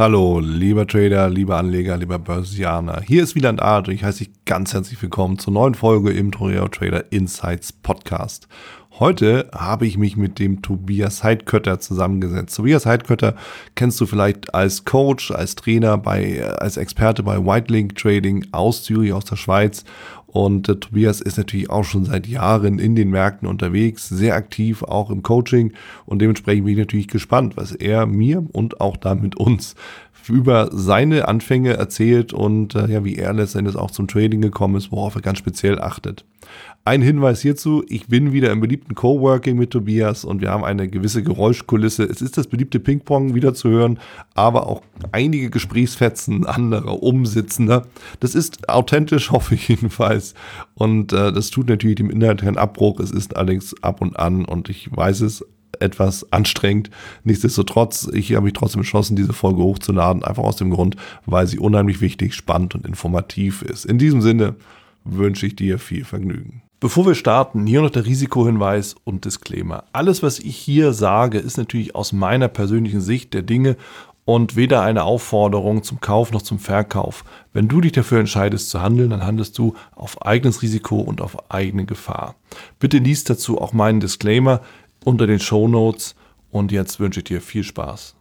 Hallo, lieber Trader, lieber Anleger, lieber Börsianer. Hier ist Wieland Art und ich heiße dich ganz herzlich willkommen zur neuen Folge im Toreo Trader Insights Podcast. Heute habe ich mich mit dem Tobias Heidkötter zusammengesetzt. Tobias Heidkötter kennst du vielleicht als Coach, als Trainer, bei, als Experte bei Whitelink Trading aus Zürich, aus der Schweiz. Und äh, Tobias ist natürlich auch schon seit Jahren in den Märkten unterwegs, sehr aktiv, auch im Coaching. Und dementsprechend bin ich natürlich gespannt, was er mir und auch damit uns über seine Anfänge erzählt und äh, ja, wie er letztendlich auch zum Trading gekommen ist, worauf er ganz speziell achtet. Ein Hinweis hierzu, ich bin wieder im beliebten Coworking mit Tobias und wir haben eine gewisse Geräuschkulisse. Es ist das beliebte Ping-Pong wieder zu hören, aber auch einige Gesprächsfetzen anderer Umsitzender. Das ist authentisch, hoffe ich jedenfalls. Und äh, das tut natürlich dem Inhalt keinen Abbruch. Es ist allerdings ab und an und ich weiß es, etwas anstrengend. Nichtsdestotrotz, ich habe mich trotzdem entschlossen, diese Folge hochzuladen, einfach aus dem Grund, weil sie unheimlich wichtig, spannend und informativ ist. In diesem Sinne wünsche ich dir viel Vergnügen. Bevor wir starten, hier noch der Risikohinweis und Disclaimer. Alles, was ich hier sage, ist natürlich aus meiner persönlichen Sicht der Dinge und weder eine Aufforderung zum Kauf noch zum Verkauf. Wenn du dich dafür entscheidest zu handeln, dann handelst du auf eigenes Risiko und auf eigene Gefahr. Bitte liest dazu auch meinen Disclaimer unter den Show Notes und jetzt wünsche ich dir viel Spaß.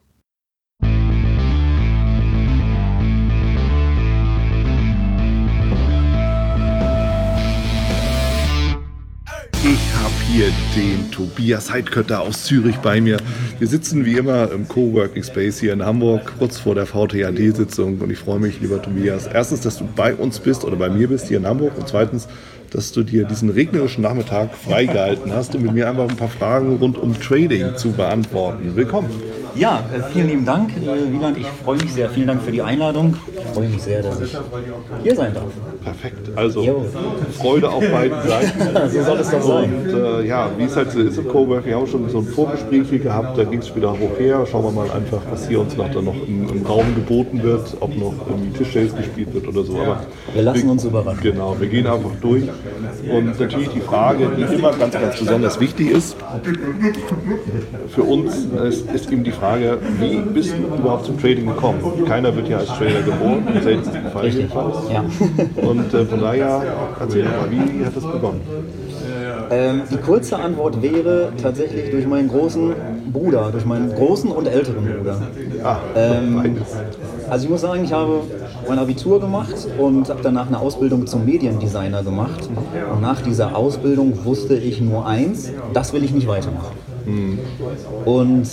Ich habe hier den Tobias Heidkötter aus Zürich bei mir. Wir sitzen wie immer im Coworking Space hier in Hamburg, kurz vor der VTAD-Sitzung. Und ich freue mich, lieber Tobias, erstens, dass du bei uns bist oder bei mir bist hier in Hamburg. Und zweitens, dass du dir diesen regnerischen Nachmittag freigehalten hast, um mit mir einfach ein paar Fragen rund um Trading zu beantworten. Willkommen. Ja, äh, vielen lieben Dank, äh, Wieland. Ich freue mich sehr. Vielen Dank für die Einladung. Ich freue mich sehr, dass ich hier sein darf. Perfekt. Also jo. Freude auf beiden Seiten. so soll es doch sein. Und äh, ja, wie es halt so ist im Cowork, wir haben schon so ein Vorgespräch hier gehabt, da ging es wieder hoch her. Schauen wir mal einfach, was hier uns noch, noch im, im, Raum geboten wird, ob noch irgendwie Tischtennis gespielt wird oder so. Aber wir lassen wir, uns überraschen. Genau, wir gehen einfach durch. Und natürlich die Frage, die immer ganz, ganz besonders wichtig ist, für uns ist, ist eben die Frage, wie bist du überhaupt zum Trading gekommen? Keiner wird ja als Trader geboren, seltensten Fall jedenfalls. Ja. Und äh, von daher, erzähl doch mal, wie hat das begonnen? Ähm, die kurze Antwort wäre tatsächlich durch meinen großen Bruder, durch meinen großen und älteren Bruder. Ah, ähm, also ich muss sagen, ich habe mein Abitur gemacht und habe danach eine Ausbildung zum Mediendesigner gemacht. Und nach dieser Ausbildung wusste ich nur eins, das will ich nicht weitermachen. Mhm. Und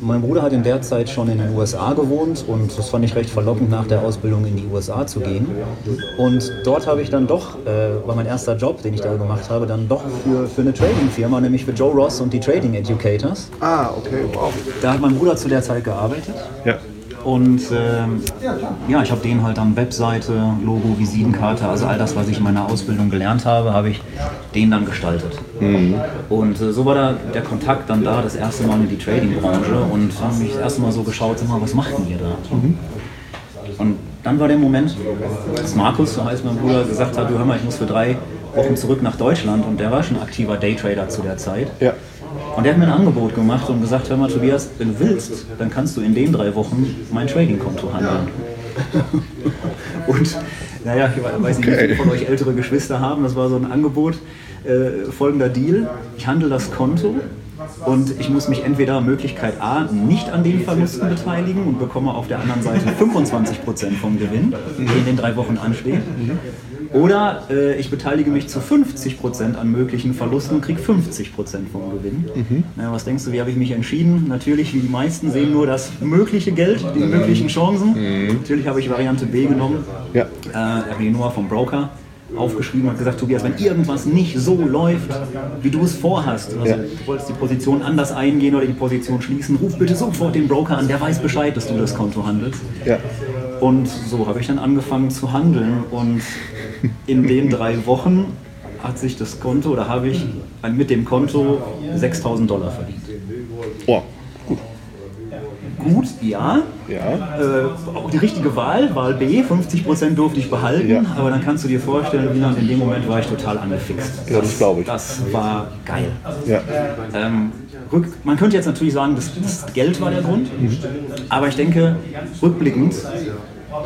mein Bruder hat in der Zeit schon in den USA gewohnt und das fand ich recht verlockend, nach der Ausbildung in die USA zu gehen. Und dort habe ich dann doch, äh, war mein erster Job, den ich da gemacht habe, dann doch für, für eine Trading-Firma, nämlich für Joe Ross und die Trading Educators. Ah, okay, wow. Da hat mein Bruder zu der Zeit gearbeitet. Ja. Und ähm, ja, ich habe denen halt dann Webseite, Logo, Visitenkarte, also all das, was ich in meiner Ausbildung gelernt habe, habe ich denen dann gestaltet. Mhm. Und äh, so war da der Kontakt dann da, das erste Mal in die Trading-Branche und habe mich das erste Mal so geschaut, sag mal, was macht denn ihr da? Mhm. Und dann war der Moment, dass Markus, so heißt mein Bruder, gesagt hat, du hör mal, ich muss für drei Wochen zurück nach Deutschland und der war schon aktiver Daytrader zu der Zeit. Ja. Und der hat mir ein Angebot gemacht und gesagt, hör mal Tobias, wenn du willst, dann kannst du in den drei Wochen mein Trading-Konto handeln. und naja, ich weiß nicht, wie viele von euch ältere Geschwister haben, das war so ein Angebot, äh, folgender Deal, ich handle das Konto und ich muss mich entweder Möglichkeit A nicht an den Verlusten beteiligen und bekomme auf der anderen Seite 25% vom Gewinn, der in den drei Wochen ansteht. Oder äh, ich beteilige mich zu 50% an möglichen Verlusten und kriege 50% vom Gewinn. Mhm. Na, was denkst du, wie habe ich mich entschieden? Natürlich, wie die meisten sehen nur das mögliche Geld, die möglichen Chancen. Mhm. Natürlich habe ich Variante B genommen. Ja. Äh, habe die Nummer vom Broker aufgeschrieben und gesagt, Tobias, wenn irgendwas nicht so läuft, wie du es vorhast, also ja. du wolltest die Position anders eingehen oder die Position schließen, ruf bitte sofort den Broker an, der weiß Bescheid, dass du das Konto handelst. Ja. Und so habe ich dann angefangen zu handeln und in den drei Wochen hat sich das Konto oder habe ich mit dem Konto 6000 Dollar verdient. Oh, gut. Ja. ja. Äh, auch die richtige Wahl, Wahl B, 50% durfte ich behalten, ja. aber dann kannst du dir vorstellen, wie in dem Moment war ich total angefixt. Ja, das glaube ich. Das war geil. Ja. Ähm, rück, man könnte jetzt natürlich sagen, das, das Geld war der Grund, aber ich denke, rückblickend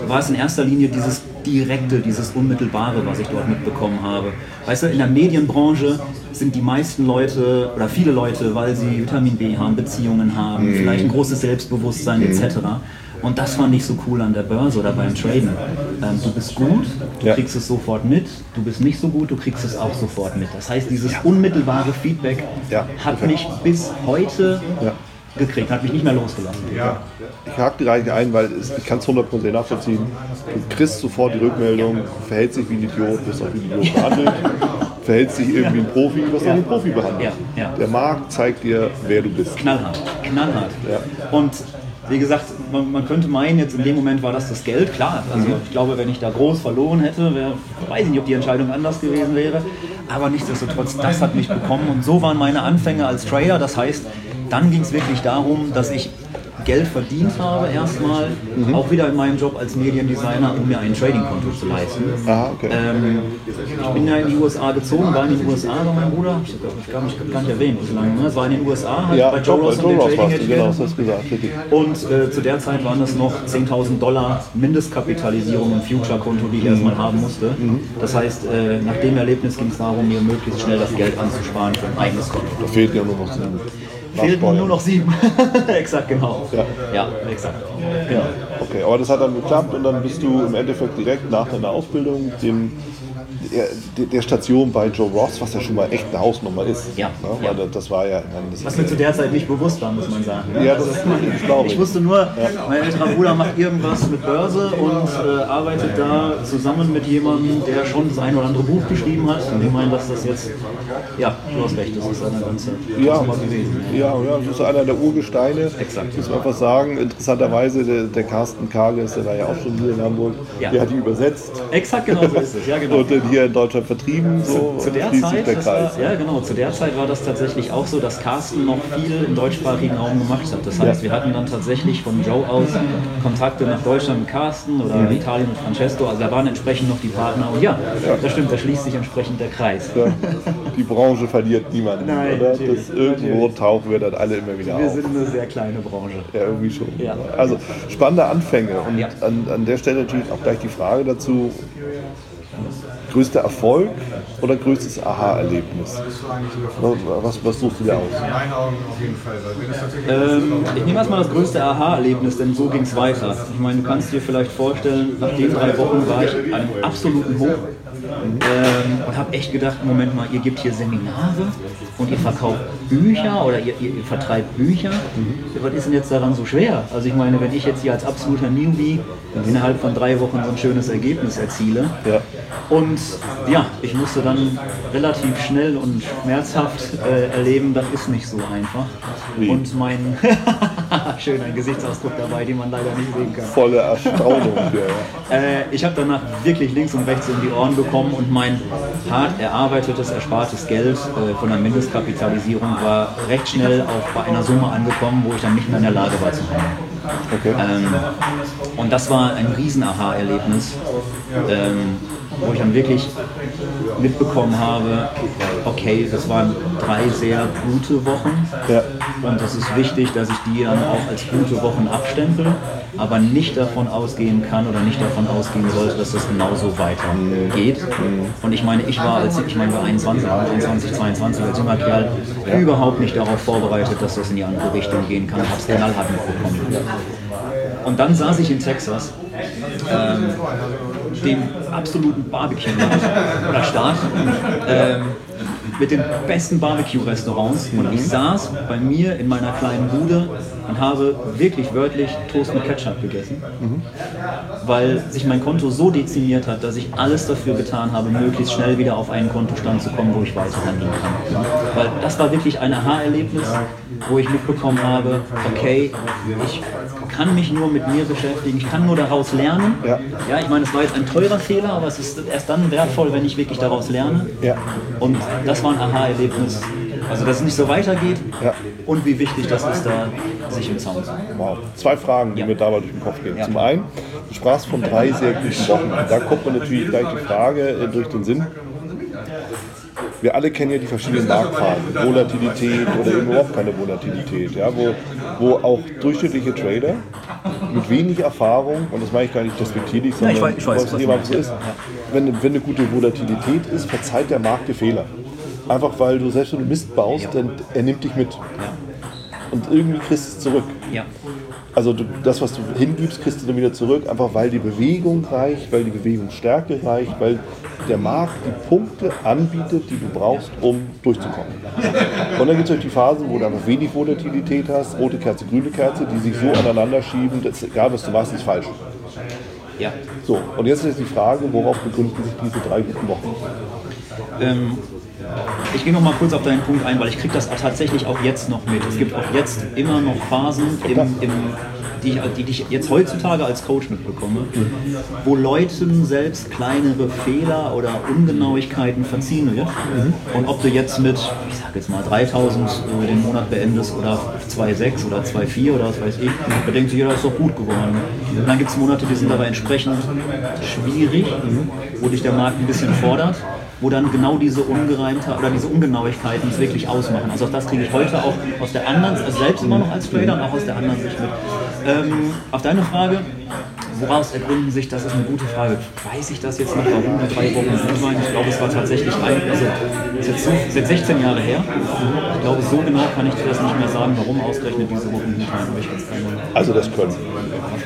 war es in erster Linie dieses Direkte, dieses Unmittelbare, was ich dort mitbekommen habe. Weißt du, in der Medienbranche sind die meisten Leute oder viele Leute, weil sie Vitamin B haben, Beziehungen haben, mhm. vielleicht ein großes Selbstbewusstsein mhm. etc. Und das fand ich so cool an der Börse oder beim Traden. Ähm, du bist gut, du ja. kriegst es sofort mit, du bist nicht so gut, du kriegst es auch sofort mit. Das heißt, dieses unmittelbare Feedback ja. hat mich bis heute ja. Gekriegt, hat mich nicht mehr losgelassen. Ja. Ich hake dir eigentlich ein, weil ich kann es 100% nachvollziehen. Du kriegst sofort die Rückmeldung, verhält sich wie ein Idiot, wirst auch wie ein Idiot behandelt. verhält sich irgendwie ein Profi, wirst auch wie ein Profi behandelt. Der Markt zeigt dir, wer du bist. Knallhart, knallhart. Und wie gesagt, man, man, könnte meinen, jetzt in dem Moment war das das Geld, klar. Also mhm. ich glaube, wenn ich da groß verloren hätte, wär, weiß ich nicht, ob die Entscheidung anders gewesen wäre. Aber nichtsdestotrotz, das hat mich bekommen. Und so waren meine Anfänge als Trader. Das heißt, dann ging es wirklich darum, dass ich Geld verdient habe, erstmal, mhm. auch wieder in meinem Job als Mediendesigner, um mir ein Trading-Konto zu leisten. Aha, okay. ähm, ich bin ja in die USA gezogen, war in den USA bei meinem Bruder, ich kann mich gar nicht erwähnen, wie lange, ne? war in den USA, halt ja, bei Joe Ross und Trading Edge. Genau, das gesagt, und äh, zu der Zeit waren das noch 10.000 Dollar Mindestkapitalisierung im Future-Konto, die ich mhm. erstmal haben musste. Mhm. Das heißt, äh, nach dem Erlebnis ging es darum, mir möglichst schnell das Geld anzusparen für ein eigenes Konto. Da fehlt ja nur noch fehlten nur noch sieben. exakt, genau. Ja, ja exakt. Ja. Okay, aber das hat dann geklappt und dann bist du im Endeffekt direkt nach deiner Ausbildung dem der, der, Station bei Joe Ross, was ja schon mal echt eine Hausnummer ist. Ja. Ne? ja. Das war ja. Das was mir zu der Zeit nicht bewusst war, muss man sagen. Ne? Ja, das also, ist glaube ich. Ich wusste nur, ja. mein älterer Bruder macht irgendwas mit Börse und äh, arbeitet da zusammen mit jemandem, der schon das ein oder andere Buch geschrieben hat. Und ich meine, dass das jetzt. Ja, du hast recht, das ist eine ganze ja, gewesen. Ja, ja, das ist einer der Urgesteine. Exakt. Muss man einfach sagen. Interessanterweise, der, der Carsten Kage ist, der war ja auch schon hier in Hamburg. Ja. Der hat die übersetzt. Exakt, genau so ist es. Ja, genau. Und hier in Deutschland vertrieben. So zu, zu der Zeit, der war, ja genau, zu der Zeit war das tatsächlich auch so, dass Carsten noch viel im deutschsprachigen Raum gemacht hat. Das heißt, ja. wir hatten dann tatsächlich von Joe aus Kontakte nach Deutschland mit Carsten oder mhm. Italien mit Francesco. Also da waren entsprechend noch die Partner. Und ja, ja. das stimmt, da schließt sich entsprechend der Kreis. Ja. Die Branche verliert niemanden, Nein, oder? Das irgendwo natürlich. tauchen wir dann alle immer wieder wir auf. Wir sind eine sehr kleine Branche. Ja, irgendwie schon. Also spannende Anfänge. Und an, an der Stelle natürlich auch gleich die Frage dazu, größter Erfolg oder größtes Aha-Erlebnis? Was, was suchst du dir aus? Ähm, ich nehme erstmal das größte Aha-Erlebnis, denn so ging es weiter. Ich meine, du kannst dir vielleicht vorstellen, nach den drei Wochen war ich an einem absoluten Hoch ähm, und habe echt gedacht, Moment mal, ihr gebt hier Seminare und ihr verkauft Bücher oder ihr, ihr, ihr vertreibt Bücher. Mhm. Was ist denn jetzt daran so schwer? Also ich meine, wenn ich jetzt hier als absoluter Newbie innerhalb von drei Wochen so ein schönes Ergebnis erziele ja. und ja, ich musste dann relativ schnell und schmerzhaft äh, erleben, das ist nicht so einfach. Wie? Und mein schöner Gesichtsausdruck dabei, den man leider nicht sehen kann. Volle Erstaunung. ja. äh, ich habe danach wirklich links und rechts in die Ohren bekommen und mein hart erarbeitetes, erspartes Geld äh, von der Mindestkapitalisierung war recht schnell auch bei einer Summe angekommen, wo ich dann nicht mehr in der Lage war zu handeln. Okay. Ähm, und das war ein riesen Aha-Erlebnis. Ähm, wo ich dann wirklich mitbekommen habe, okay, das waren drei sehr gute Wochen ja. und es ist wichtig, dass ich die dann auch als gute Wochen abstempel, aber nicht davon ausgehen kann oder nicht davon ausgehen sollte, dass das genauso weitergeht. Mhm. Und ich meine, ich war als ich meine, war 21, 21, 22 als junger Kerl ja. überhaupt nicht darauf vorbereitet, dass das in die andere Richtung gehen kann. Ich habe es knallhart mitbekommen. Und dann saß ich in Texas ähm, dem absoluten Barbecue oder Staat ähm, mit den besten Barbecue-Restaurants und ich saß bei mir in meiner kleinen Bude und habe wirklich wörtlich Toast mit Ketchup gegessen, mhm. weil sich mein Konto so dezimiert hat, dass ich alles dafür getan habe, möglichst schnell wieder auf einen Kontostand zu kommen, wo ich weiterhandeln kann. Weil das war wirklich ein Aha-Erlebnis, wo ich mitbekommen habe, okay, ich kann mich nur mit mir beschäftigen, ich kann nur daraus lernen. Ja, ja ich meine, es war jetzt ein teurer Fehler, aber es ist erst dann wertvoll, wenn ich wirklich daraus lerne. Ja. Und das war ein Aha-Erlebnis. Also, dass es nicht so weitergeht ja. und wie wichtig das ist, da sich im Zaun zu Wow. Zwei Fragen, die ja. mir dabei durch den Kopf gehen. Ja. Zum einen, du sprachst von drei sehr guten Wochen. Da kommt mir natürlich gleich die Frage äh, durch den Sinn. wir alle kennen ja die verschiedenen Marktphasen, Volatilität oder eben überhaupt keine Volatilität, ja, wo, wo auch durchschnittliche Trader mit wenig Erfahrung, und das meine ich gar nicht despektierlich, sondern ja, ich weiß, ich weiß, was jemand so ist, wenn, wenn eine gute Volatilität ist, verzeiht der Markt die Fehler. Einfach weil du selbst wenn du Mist baust, ja. dann er nimmt dich mit. Ja. Und irgendwie kriegst du es zurück. Ja. Also du, das, was du hingibst, kriegst du dann wieder zurück, einfach weil die Bewegung reicht, weil die Bewegungsstärke reicht, weil der Markt die Punkte anbietet, die du brauchst, um durchzukommen. Und dann gibt es die Phasen, wo du einfach wenig Volatilität hast, rote Kerze, grüne Kerze, die sich so aneinander schieben, dass egal was du machst, ist falsch. Ja. So, und jetzt ist die Frage, worauf begründen sich diese drei guten Wochen? Ähm, ich gehe noch mal kurz auf deinen Punkt ein, weil ich kriege das tatsächlich auch jetzt noch mit. Es gibt auch jetzt immer noch Phasen, im, im, die, ich, die ich jetzt heutzutage als Coach mitbekomme, wo Leuten selbst kleinere Fehler oder Ungenauigkeiten verziehen wird. Und ob du jetzt mit, ich sag jetzt mal 3000 äh, den Monat beendest oder 2,6 oder 2,4 oder was weiß ich, da denkt sich jeder, das ist doch gut geworden. Und dann gibt es Monate, die sind aber entsprechend schwierig, wo dich der Markt ein bisschen fordert wo dann genau diese Ungereimtheit oder diese Ungenauigkeiten es wirklich ausmachen. Also das kriege ich heute auch aus der anderen, also selbst immer noch als Trader und auch aus der anderen Sicht mit. Ähm, auf deine Frage, woraus ergründen sich, das ist eine gute Frage. Weiß ich das jetzt noch, warum die drei Wochen gut waren? Ich glaube, es war tatsächlich ein, also ist jetzt, so, jetzt 16 Jahre her. Ich glaube, so genau kann ich dir das nicht mehr sagen, warum ausgerechnet diese Wochen gut waren. Also das können.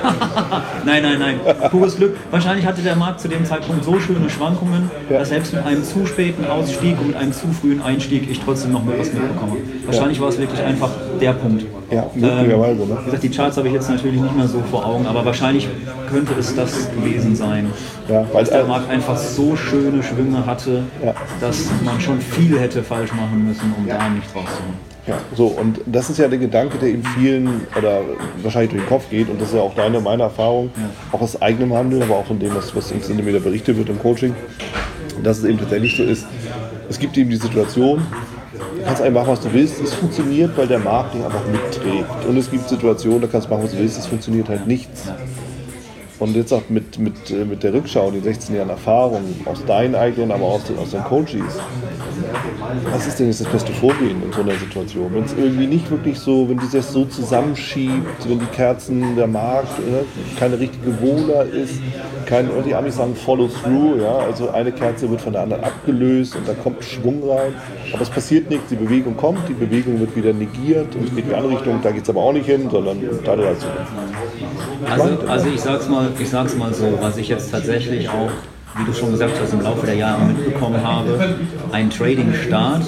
nein, nein, nein. Pures Glück. Wahrscheinlich hatte der Markt zu dem Zeitpunkt so schöne Schwankungen, ja. dass selbst mit einem zu späten Ausstieg und mit einem zu frühen Einstieg ich trotzdem noch mit was mitbekomme. Wahrscheinlich ja. war es wirklich einfach der Punkt. Ja, möglicherweise. Ähm? Wie gesagt, die Charts habe ich jetzt natürlich nicht mehr so vor Augen, aber wahrscheinlich könnte es das gewesen sein. Ja, weil der Markt einfach so schöne Schwünge hatte, ja. dass man schon viel hätte falsch machen müssen, um ja. da nicht rauszuholen. Ja, so, und das ist ja der Gedanke, der eben vielen oder wahrscheinlich durch den Kopf geht, und das ist ja auch deine, meine Erfahrung, ja. auch aus eigenem Handel, aber auch von dem, was, was uns in wieder berichtet wird im Coaching, dass es eben tatsächlich so ist, es gibt eben die Situation, du kannst einfach machen, was du willst, es funktioniert, weil der Markt dich einfach mitträgt. Und es gibt Situationen, da kannst du machen, was du willst, es funktioniert halt nichts. Und jetzt auch mit, mit, äh, mit der Rückschau, die 16 Jahren Erfahrung aus deinen eigenen, aber auch aus aus den Coaches, was ist denn jetzt das beste Vorgehen in so einer Situation? Wenn es irgendwie nicht wirklich so, wenn sich das so zusammenschiebt, wenn die Kerzen, der Markt ne, keine richtige Wohler ist, kein, die Amis sagen Follow through, ja, also eine Kerze wird von der anderen abgelöst und da kommt Schwung rein, aber es passiert nichts, die Bewegung kommt, die Bewegung wird wieder negiert und es geht in die andere Richtung, da geht es aber auch nicht hin, sondern da dazu. Also, also ich sag's mal, ich sag's mal so, was ich jetzt tatsächlich auch wie du schon gesagt hast, im Laufe der Jahre mitbekommen habe, ein Trading-Start,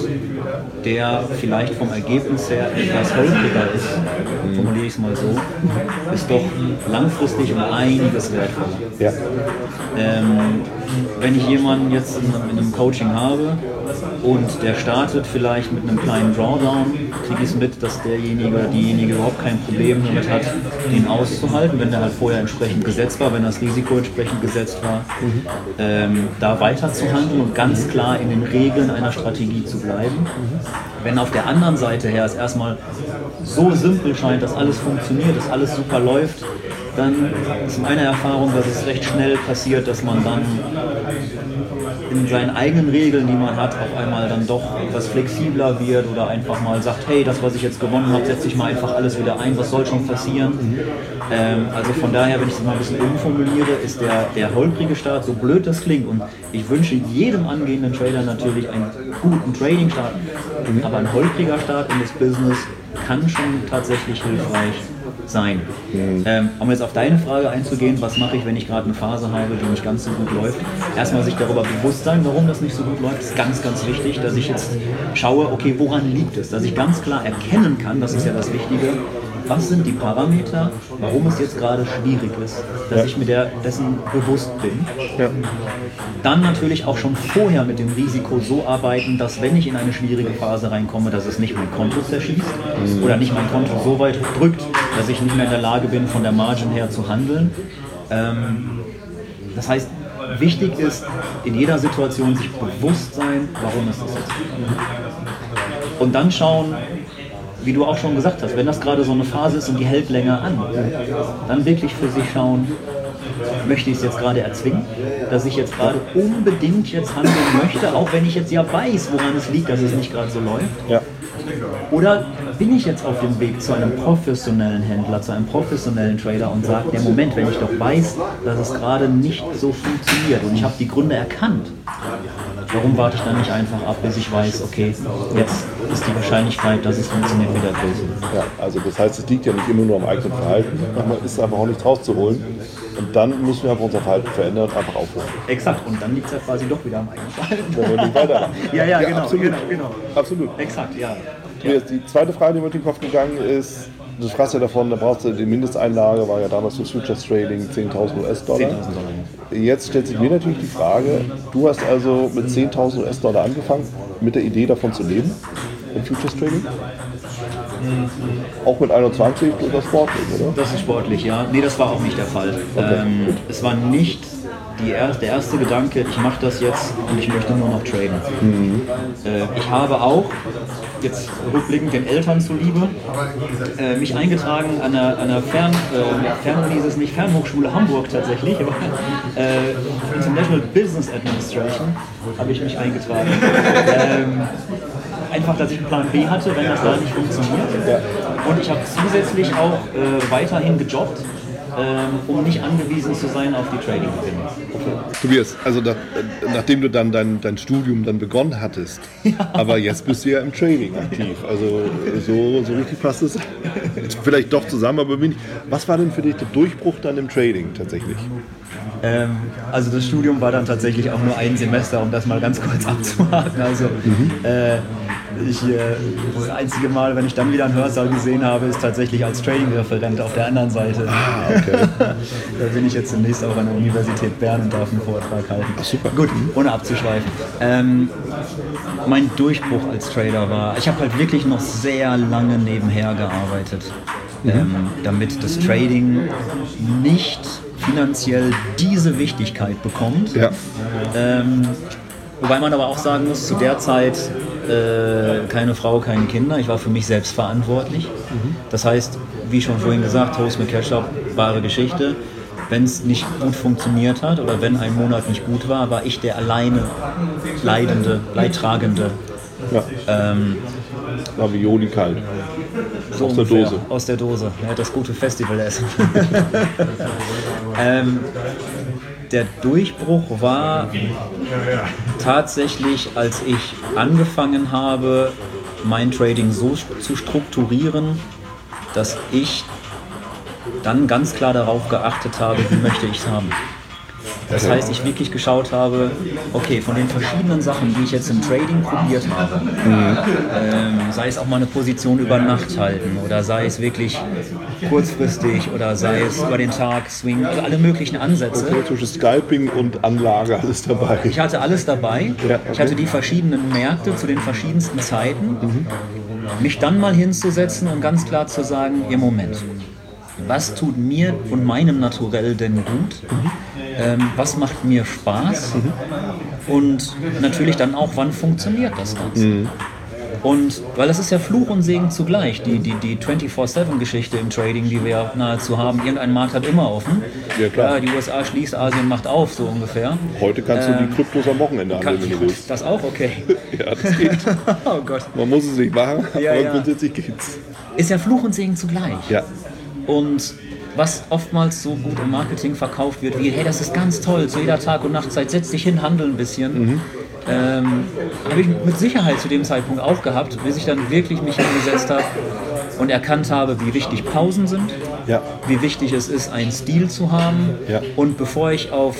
der vielleicht vom Ergebnis her etwas holpriger ist, formuliere ich es mal so, ist doch langfristig um einiges wertvoller. Ja. Ähm, wenn ich jemanden jetzt in, in einem Coaching habe und der startet vielleicht mit einem kleinen Drawdown, kriege ich es mit, dass derjenige oder diejenige überhaupt kein Problem damit hat, den auszuhalten, wenn der halt vorher entsprechend gesetzt war, wenn das Risiko entsprechend gesetzt war, mhm. ähm, da weiter zu handeln und ganz klar in den Regeln einer Strategie zu bleiben. Mhm. Wenn auf der anderen Seite her es erstmal so simpel scheint, dass alles funktioniert, dass alles super läuft, dann ist meine Erfahrung, dass es recht schnell passiert, dass man dann in seinen eigenen Regeln, die man hat, auf einmal dann doch etwas flexibler wird oder einfach mal sagt, hey, das, was ich jetzt gewonnen habe, setze ich mal einfach alles wieder ein, was soll schon passieren. Ähm, also von daher, wenn ich das mal ein bisschen umformuliere, ist der, der holprige Start, so blöd das klingt, und ich wünsche jedem angehenden Trader natürlich einen guten Trading-Start, aber ein holpriger Start in das Business kann schon tatsächlich hilfreich sein. Mhm. Ähm, um jetzt auf deine Frage einzugehen, was mache ich, wenn ich gerade eine Phase habe, die nicht ganz so gut läuft? Erstmal sich darüber bewusst sein, warum das nicht so gut läuft, ist ganz, ganz wichtig, dass ich jetzt schaue, okay, woran liegt es? Dass ich ganz klar erkennen kann, das ist ja das Wichtige, was sind die Parameter, warum es jetzt gerade schwierig ist, dass ja. ich mir der, dessen bewusst bin. Ja. Dann natürlich auch schon vorher mit dem Risiko so arbeiten, dass wenn ich in eine schwierige Phase reinkomme, dass es nicht mein Konto zerschießt mhm. oder nicht mein Konto so weit drückt, dass ich nicht mehr in der Lage bin, von der Margin her zu handeln. Ähm, das heißt, wichtig ist in jeder Situation sich bewusst sein, warum ist das jetzt. Und dann schauen, wie du auch schon gesagt hast, wenn das gerade so eine Phase ist und die hält länger an, dann wirklich für sich schauen, möchte ich es jetzt gerade erzwingen, dass ich jetzt gerade unbedingt jetzt handeln möchte, auch wenn ich jetzt ja weiß, woran es liegt, dass es nicht gerade so läuft. Ja. Oder bin ich jetzt auf dem Weg zu einem professionellen Händler, zu einem professionellen Trader und sage, der Moment, wenn ich doch weiß, dass es gerade nicht so funktioniert und ich habe die Gründe erkannt, warum warte ich dann nicht einfach ab, bis ich weiß, okay, jetzt ist die Wahrscheinlichkeit, dass es funktioniert, wieder größer. Ja, also das heißt, es liegt ja nicht immer nur am eigenen Verhalten, manchmal ist einfach auch nichts rauszuholen. Und dann müssen wir einfach unser Verhalten verändern und einfach aufhören. Exakt, und dann liegt es ja quasi doch wieder am eigenen Verhalten. Wenn wir nicht weitermachen. Ja, ja, genau, absolut. genau, genau. Absolut. Exakt, ja. Jetzt Die zweite Frage, die mir durch den Kopf gegangen ist, du sprachst ja davon, da brauchst du die Mindesteinlage, war ja damals für Futures Trading 10.000 US-Dollar. 10.000 Dollar. Jetzt stellt sich mir natürlich die Frage, du hast also mit 10.000 US-Dollar angefangen, mit der Idee davon zu leben, im Futures Trading? Auch mit 21 oder sportlich, oder? Das ist sportlich, ja. Nee, das war auch nicht der Fall. ähm, es war nicht er der erste Gedanke, ich mache das jetzt und ich möchte nur noch traden. Äh, ich habe auch, jetzt rückblickend den Eltern zuliebe, äh, mich eingetragen an einer, einer Fern, äh, Fern hieß es nicht, Fernhochschule Hamburg tatsächlich, aber äh, International Business Administration habe ich mich eingetragen. ähm, einfach, dass ich einen Plan B hatte, wenn das da nicht funktioniert. Und ich habe zusätzlich auch äh, weiterhin gejobbt, ähm, um nicht angewiesen zu sein auf die Trading-Gewinne. Tobias, also nach, nachdem du dann dein, dein Studium dann begonnen hattest, aber jetzt bist du ja im Trading aktiv. Also so, so richtig passt es vielleicht doch zusammen, aber wenig. Was war denn für dich der Durchbruch dann im Trading tatsächlich? Ähm, also das Studium war dann tatsächlich auch nur ein Semester, um das mal ganz kurz abzuhaken. Also äh, ich, äh, das einzige Mal, wenn ich dann wieder einen Hörsaal gesehen habe, ist tatsächlich als Trading-Referent auf der anderen Seite. Ah, okay. da bin ich jetzt demnächst auch an der Universität Bern und darf einen Vortrag halten. super. Gut, ohne abzuschweifen. Ähm, mein Durchbruch als Trader war, ich habe halt wirklich noch sehr lange nebenher gearbeitet, ähm, damit das Trading nicht finanziell diese Wichtigkeit bekommt. Ja. Ähm, wobei man aber auch sagen muss, zu der Zeit äh, keine Frau, keine Kinder. Ich war für mich selbst verantwortlich. Das heißt, wie schon vorhin gesagt, Toast mit Ketchup, wahre Geschichte. Wenn es nicht gut funktioniert hat oder wenn ein Monat nicht gut war, war ich der alleine Leidende, Leidtragende. Ja. Ähm, Ravioli kalt. So Aus der. Dose. Aus der Dose. Ja, das gute Festival-Essen. ähm, der Durchbruch war tatsächlich, als ich angefangen habe, mein Trading so zu strukturieren, dass ich dann ganz klar darauf geachtet habe, wie möchte ich es haben. Das heißt, ich wirklich geschaut habe, okay, von den verschiedenen Sachen, die ich jetzt im Trading probiert habe, ähm, sei es auch mal eine Position über Nacht halten oder sei es wirklich kurzfristig oder sei es über den Tag, Swing, also alle möglichen Ansätze. Zwischen Scalping und Anlage alles dabei. Ich hatte alles dabei. Ja, okay. Ich hatte die verschiedenen Märkte zu den verschiedensten Zeiten. Mich dann mal hinzusetzen und ganz klar zu sagen, im Moment, was tut mir und meinem Naturell denn gut? Ähm, was macht mir Spaß? Und natürlich dann auch, wann funktioniert das Ganze? Und weil das ist ja Fluch und Segen zugleich, die, die, die 24-7-Geschichte im Trading, die wir ja nahezu haben. Irgendein Markt hat immer offen. Ja, klar. die USA schließt, Asien macht auf, so ungefähr. Heute kannst du die Kryptos am Wochenende handeln, wenn du willst. das auch, okay. Ja, das geht. Oh Gott. Man muss es nicht machen, Ja, aber ja. grundsätzlich geht's. Ist ja Fluch und Segen zugleich. Ja. Und was oftmals so gut im Marketing verkauft wird, wie, hey, das ist ganz toll, zu jeder Tag- und Nachtzeit, setz dich hin, handel ein bisschen. Ähm, habe ich mit Sicherheit zu dem Zeitpunkt auch gehabt, bis ich dann wirklich mich hingesetzt habe und erkannt habe, wie wichtig Pausen sind, Ja. wie wichtig es ist, einen Stil zu haben. Ja. Und bevor ich auf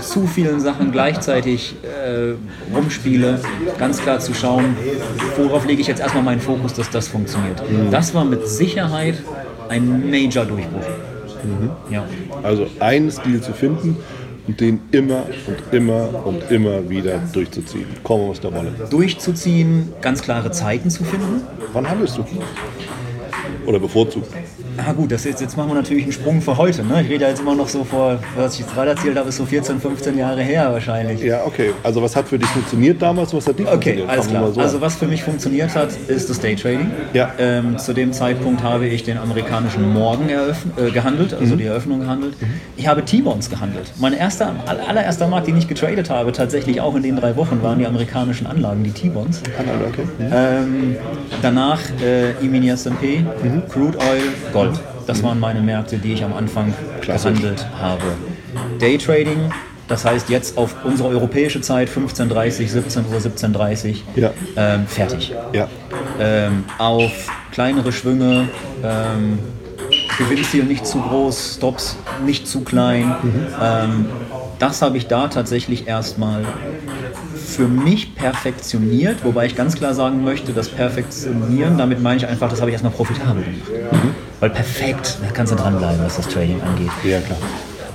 zu vielen Sachen gleichzeitig äh, rumspiele, ganz klar zu schauen, worauf lege ich jetzt erstmal meinen Fokus, dass das funktioniert. Das war mit Sicherheit ein Major-Durchbruch. Ja. Also einen Stil zu finden und den immer und immer und immer wieder durchzuziehen. Kommen was da wolle. Durchzuziehen, ganz klare Zeiten zu finden. Wann handelst du? Oder bevorzugt? Ah gut, das jetzt, jetzt machen wir natürlich einen Sprung für heute. Ne? Ich rede ja jetzt immer noch so vor, was ich jetzt gerade erzählt habe, ist so 14, 15 Jahre her wahrscheinlich. Ja, okay. Also was hat für dich funktioniert damals, was hat nicht Okay, funktioniert? alles Fangen wir klar. so also was für mich funktioniert hat, ist das Daytrading. Ja. Ähm, zu dem Zeitpunkt habe ich den amerikanischen Morgen äh, gehandelt, Mhm. also die Eröffnung gehandelt. Ich habe T-Bonds gehandelt. Mein erster, aller- allererster Markt, den ich getradet habe, tatsächlich auch in den drei Wochen, waren die amerikanischen Anlagen, die T-Bonds. Kanada, okay. Mhm. Ähm, danach äh, E-Mini S&P, Crude Oil, Gold. Das waren meine Märkte, die ich am Anfang Klassisch. gehandelt habe. Daytrading, das heißt jetzt auf unsere europäische Zeit 15.30 17 Uhr, 17.30 Ja. ähm, fertig. Ja. Ähm, auf kleinere Schwünge, ähm, Gewinnziel nicht zu groß, Stops nicht zu klein. Ähm, das habe ich da tatsächlich erstmal für mich perfektioniert, wobei ich ganz klar sagen möchte, das Perfektionieren, damit meine ich einfach, das habe ich erstmal profitabel gemacht. Weil perfekt, da kannst du dranbleiben, was das Trading angeht. Ja, klar.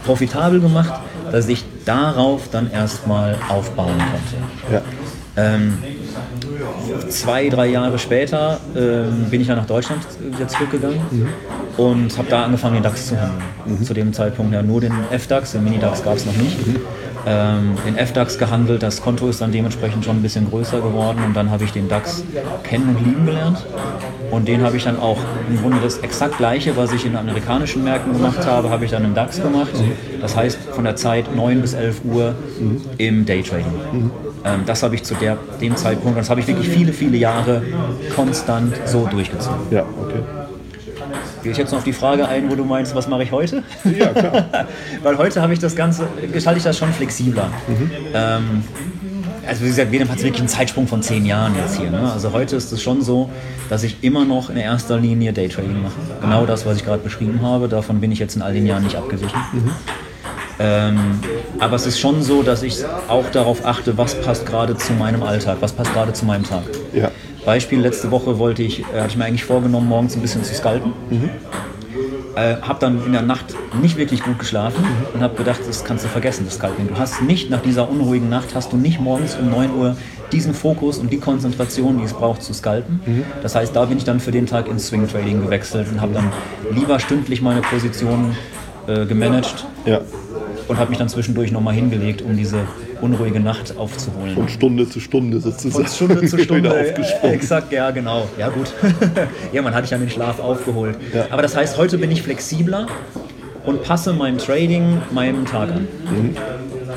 Profitabel gemacht, dass ich darauf dann erstmal aufbauen konnte. Ja. Ähm, zwei, drei Jahre später ähm, bin ich dann nach Deutschland wieder zurückgegangen und habe da angefangen, den DAX zu handeln. Zu dem Zeitpunkt ja nur den F-DAX, den Mini-DAX gab es noch nicht. Ähm, den F-DAX gehandelt, das Konto ist dann dementsprechend schon ein bisschen größer geworden und dann habe ich den DAX kennen und lieben gelernt. Und den habe ich dann auch im Grunde das exakt gleiche, was ich in amerikanischen Märkten gemacht habe, habe ich dann im DAX gemacht. Das heißt von der Zeit 9 bis 11 Uhr im Daytrading. Ähm, das habe ich zu der, dem Zeitpunkt, das habe ich wirklich viele, viele Jahre konstant so durchgezogen. Ja, okay. Gehe ich jetzt noch auf die Frage ein, wo du meinst, was mache ich heute? Ja, klar. Weil heute habe ich das Ganze, gestalte ich das schon flexibler. Ähm, also wie gesagt, Venom hat wirklich einen Zeitsprung von zehn Jahren jetzt hier. Ne? Also heute ist es schon so, dass ich immer noch in erster Linie Daytrading mache. Genau das, was ich gerade beschrieben habe. Davon bin ich jetzt in all den Jahren nicht abgewichen. Ähm, aber es ist schon so, dass ich auch darauf achte, was passt gerade zu meinem Alltag, was passt gerade zu meinem Tag. Ja. Beispiel, letzte Woche wollte ich, äh, hatte ich mir eigentlich vorgenommen, morgens ein bisschen zu scalpen. Äh, habe dann in der Nacht nicht wirklich gut geschlafen und habe gedacht, das kannst du vergessen, das Scalping. Du hast nicht nach dieser unruhigen Nacht, hast du nicht morgens um 9 Uhr diesen Fokus und die Konzentration, die es braucht, zu scalpen. Das heißt, da bin ich dann für den Tag ins Swing Trading gewechselt und habe dann lieber stündlich meine Positionen äh, gemanagt Ja. und habe mich dann zwischendurch nochmal hingelegt, um diese unruhige Nacht aufzuholen. Von Stunde zu Stunde sozusagen. Von Stunde zu Stunde. Exakt, ja, genau. Ja, gut. ja, man hatte ich ja den Schlaf aufgeholt. Ja. Aber das heißt, heute bin ich flexibler und passe mein Trading meinem Tag an.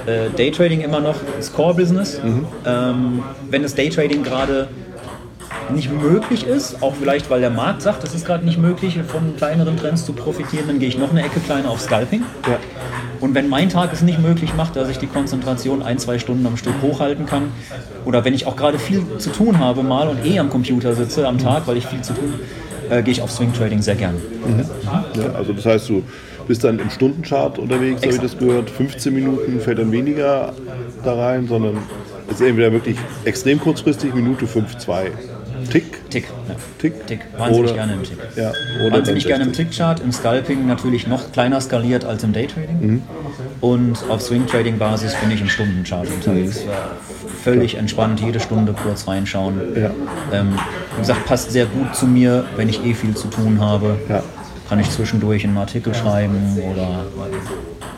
Äh, Daytrading immer noch das Core-Business. Ähm, wenn das Daytrading gerade nicht möglich ist, auch vielleicht weil der Markt sagt, es ist gerade nicht möglich, von kleineren Trends zu profitieren, dann gehe ich noch eine Ecke kleiner auf Scalping. Ja. Und wenn mein Tag es nicht möglich macht, dass ich die Konzentration ein, zwei Stunden am Stück hochhalten kann, oder wenn ich auch gerade viel zu tun habe mal und eh am Computer sitze am Tag, weil ich viel zu tun, äh, gehe ich auf Swing Trading sehr gern. Ja, also das heißt, du bist dann im Stundenchart unterwegs, habe ich das gehört. 15 Minuten fällt dann weniger da rein, sondern es ist entweder wirklich extrem kurzfristig, Minute 5, 2. Tick, Tick, ja. Tick. Tick. Wahnsinnig Oder- gerne im Tick. Ja, Wahnsinnig gerne im 60. Tickchart, im Scalping natürlich noch kleiner skaliert als im Daytrading. Mhm. Und auf Swing-Trading-Basis bin ich im Stundenchart unterwegs. Mhm. Völlig entspannt, jede Stunde kurz reinschauen. Ja. Ähm, wie gesagt, passt sehr gut zu mir, wenn ich eh viel zu tun habe. Ja. Kann ich zwischendurch einen Artikel schreiben oder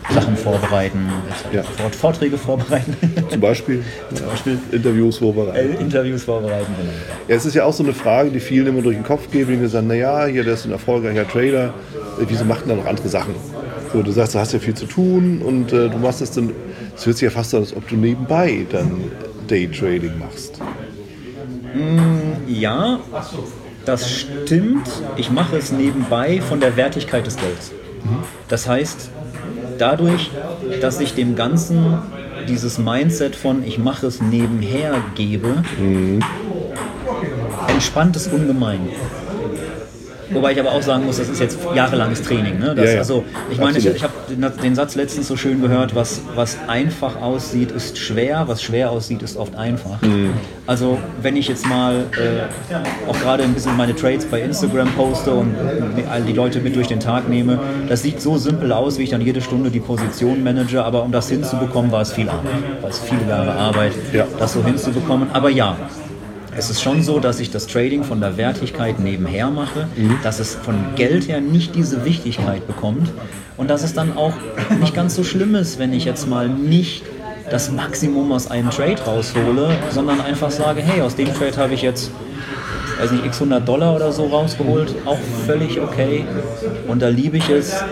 Sachen vorbereiten, Ja. Vort- Vorträge vorbereiten, Zum Beispiel, zum Beispiel Interviews vorbereiten. äh, Interviews vorbereiten. Genau. Ja, es ist ja auch so eine Frage, die vielen immer durch den Kopf geht, wenn die sagen, naja, hier, der ist ein erfolgreicher Trader, äh, wieso macht denn da noch andere Sachen? So, du sagst, du hast ja viel zu tun und äh, du machst es dann, es hört sich ja fast an, als ob du nebenbei dann Daytrading machst. Ja, das stimmt. Ich mache es nebenbei von der Wertigkeit des Geldes. Das heißt, dadurch, dass ich dem Ganzen dieses Mindset von ich mache es nebenher gebe, entspannt es ungemein. Wobei ich aber auch sagen muss, das ist jetzt jahrelanges Training. Ne? Das, Ja, ja. Also, ich meine, ich, Absolut. ich habe den Satz letztens so schön gehört, was, was einfach aussieht, ist schwer, was schwer aussieht, ist oft einfach. Mhm. Also, wenn ich jetzt mal äh, auch gerade ein bisschen meine Trades bei Instagram poste und all die Leute mit durch den Tag nehme, das sieht so simpel aus, wie ich dann jede Stunde die Position manage, aber um das hinzubekommen, war es viel Arbeit. War es viele Jahre Arbeit, Ja. das so hinzubekommen. Aber ja, es ist schon so, dass ich das Trading von der Wertigkeit nebenher mache, mhm. dass es von Geld her nicht diese Wichtigkeit bekommt und dass es dann auch nicht ganz so schlimm ist, wenn ich jetzt mal nicht das Maximum aus einem Trade raushole, sondern einfach sage, hey, aus dem Trade habe ich jetzt weiß nicht, x 100 Dollar oder so rausgeholt, auch völlig okay. Und da liebe ich es,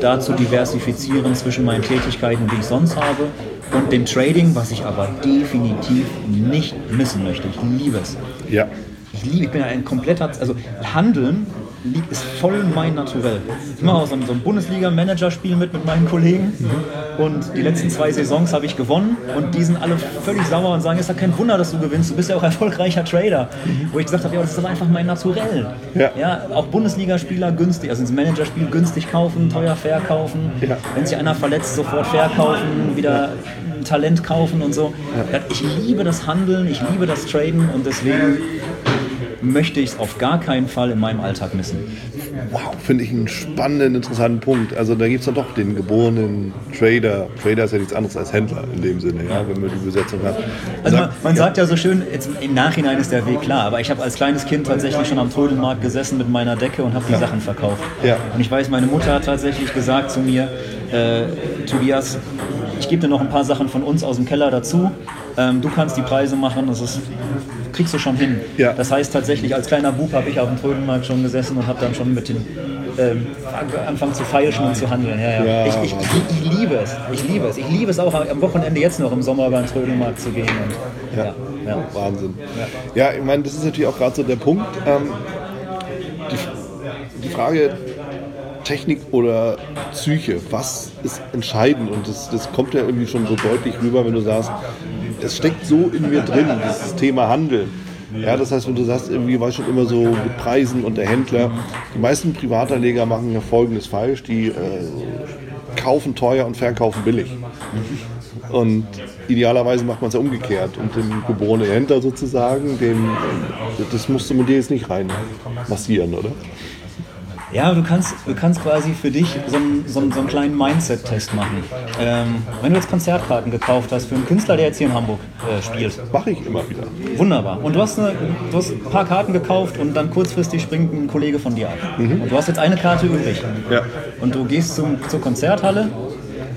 da zu diversifizieren zwischen meinen Tätigkeiten, die ich sonst habe, und dem Trading, was ich aber definitiv nicht missen möchte. Ich liebe es. Ja. Ich liebe, ich bin ein kompletter, also Handeln ist voll mein Naturell. Ich mache auch so ein, so ein Bundesliga-Manager-Spiel mit mit meinen Kollegen mhm. und die letzten zwei Saisons habe ich gewonnen und die sind alle völlig sauer und sagen, ist ja kein Wunder, dass du gewinnst, du bist ja auch erfolgreicher Trader. Wo ich gesagt habe, ja, das ist doch einfach mein Naturell. Ja. ja auch Bundesligaspieler günstig, also ins Managerspiel günstig kaufen, teuer verkaufen. Ja. Wenn sich einer verletzt, sofort verkaufen, wieder ein Talent kaufen und so. Ja. Ich liebe das Handeln, ich liebe das Traden und deswegen möchte ich es auf gar keinen Fall in meinem Alltag missen. Wow, finde ich einen spannenden, interessanten Punkt. Also da gibt es doch den geborenen Trader. Trader ist ja nichts anderes als Händler in dem Sinne, ja, wenn man die Besetzung hat. Also man, man sagt ja so schön, jetzt, im Nachhinein ist der Weg klar, aber ich habe als kleines Kind tatsächlich schon am Trödelmarkt gesessen mit meiner Decke und habe die ja. Sachen verkauft. Ja. Und ich weiß, meine Mutter hat tatsächlich gesagt zu mir, äh, Tobias, ich gebe dir noch ein paar Sachen von uns aus dem Keller dazu. Ähm, du kannst die Preise machen, das ist kriegst du schon hin. Ja. Das heißt tatsächlich, als kleiner Bub habe ich auf dem Trödelmarkt schon gesessen und habe dann schon mit den ähm, angefangen zu feilschen und zu handeln. Ja, ja. ich, ich, ich, liebe es. Ich liebe es. Ich liebe es auch am Wochenende jetzt noch im Sommer über den Trödelmarkt zu gehen. Und, ja. Wahnsinn. Ja, ich meine, das ist natürlich auch gerade so der Punkt. Ähm, die, die Frage, Technik oder Psyche? Was ist entscheidend? Und das, das kommt ja irgendwie schon so deutlich rüber, wenn du sagst, es steckt so in mir drin, dieses Thema Handeln. Ja, das heißt, wenn du sagst, irgendwie war schon immer so mit Preisen und der Händler, die meisten Privatanleger machen ja folgendes falsch, die äh, kaufen teuer und verkaufen billig. Und idealerweise macht man es ja umgekehrt. Und dem geborenen Händler sozusagen, dem, das musst du mit dir jetzt nicht rein massieren, oder? Ja, du kannst, du kannst quasi für dich so einen, so einen, so einen kleinen Mindset-Test machen. Ähm, wenn du jetzt Konzertkarten gekauft hast für einen Künstler, der jetzt hier in Hamburg äh, spielt. Mache ich immer wieder. Wunderbar. Und du hast, eine, du hast ein paar Karten gekauft und dann kurzfristig springt ein Kollege von dir ab. Mhm. Und du hast jetzt eine Karte übrig. Ja. Und du gehst zum, zur Konzerthalle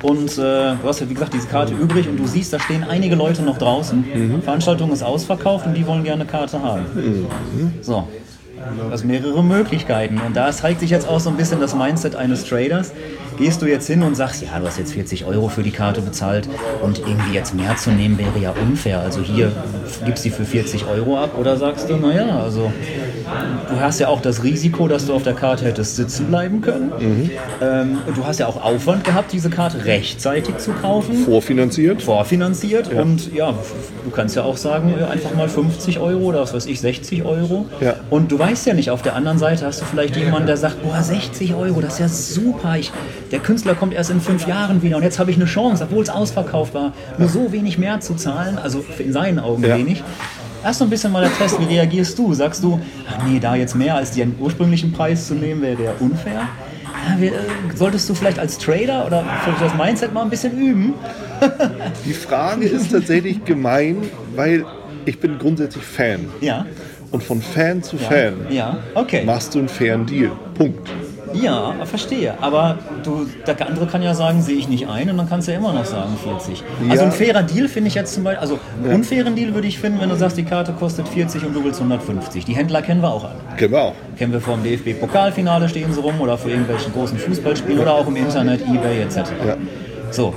und äh, du hast ja, wie gesagt, diese Karte übrig und du siehst, da stehen einige Leute noch draußen. Mhm. Veranstaltung ist ausverkauft und die wollen gerne eine Karte haben. Mhm. So, Du hast mehrere Möglichkeiten. Und da zeigt sich jetzt auch so ein bisschen das Mindset eines Traders. Gehst du jetzt hin und sagst, ja, du hast jetzt 40 Euro für die Karte bezahlt und irgendwie jetzt mehr zu nehmen wäre ja unfair. Also hier gibst du die für 40 Euro ab oder sagst du, naja, also du hast ja auch das Risiko, dass du auf der Karte hättest sitzen bleiben können. Mhm. Ähm, du hast ja auch Aufwand gehabt, diese Karte rechtzeitig zu kaufen. Vorfinanziert. Vorfinanziert. Ja. Und ja, du kannst ja auch sagen, einfach mal 50 Euro oder was weiß ich, 60 Euro. Ja. Und du weißt ja nicht, auf der anderen Seite hast du vielleicht jemanden, der sagt, boah, 60 Euro, das ist ja super. Ich, der Künstler kommt erst in fünf Jahren wieder und jetzt habe ich eine Chance, obwohl es ausverkauft war, nur so wenig mehr zu zahlen, also in seinen Augen ja. wenig. Erst so ein bisschen mal der Test, wie reagierst du? Sagst du, ach nee, da jetzt mehr als den ursprünglichen Preis zu nehmen, wäre der unfair? Ja, äh, solltest du vielleicht als Trader oder das Mindset mal ein bisschen üben? Die Frage ist tatsächlich gemein, weil ich bin grundsätzlich Fan. Ja. Und von Fan zu Fan ja. Okay. machst du einen fairen Deal. Punkt. Ja, verstehe. Aber du, der andere kann ja sagen, sehe ich nicht ein und dann kannst du ja immer noch sagen 40. Also ein fairer Deal finde ich jetzt zum Beispiel, also einen ja. unfairen Deal würde ich finden, wenn du sagst, die Karte kostet 40 und du willst 150. Die Händler kennen wir auch alle. Kennen wir auch. Kennen wir vom DFB-Pokalfinale stehen sie rum oder vor irgendwelchen großen Fußballspielen oder auch im Internet, Ebay etc. Ja. So,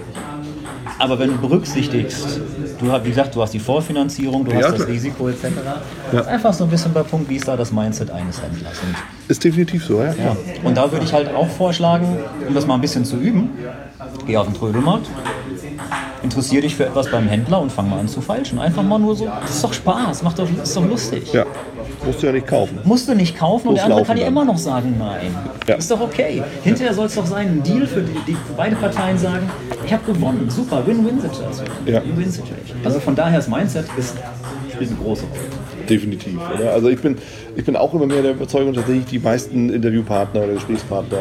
aber wenn du berücksichtigst, du hast, wie gesagt, du hast die Vorfinanzierung, du ja, hast das klar. Risiko etc. Ja. ist einfach so ein bisschen bei Punkt, wie ist da das Mindset eines Händlers? Und ist definitiv so, ja. ja. Und da würde ich halt auch vorschlagen, um das mal ein bisschen zu üben, geh auf den Trödelmarkt, interessiere dich für etwas beim Händler und fang mal an zu feilschen. Einfach mal nur so, das ist doch Spaß, macht doch, ist doch lustig. Ja. Musst du ja nicht kaufen. Musst du nicht kaufen und der andere kann ja immer noch sagen nein. Ja. Ist doch okay. Hinterher soll es doch sein, ein Deal für die, die beide Parteien sagen, ich habe gewonnen, super, Win-Win-Situation. Ja. Win-Win-Situation. Also von daher, das Mindset ist, spielt eine große Rolle. Definitiv. Oder? Also ich bin, ich bin auch immer mehr der Überzeugung, tatsächlich die meisten Interviewpartner oder Gesprächspartner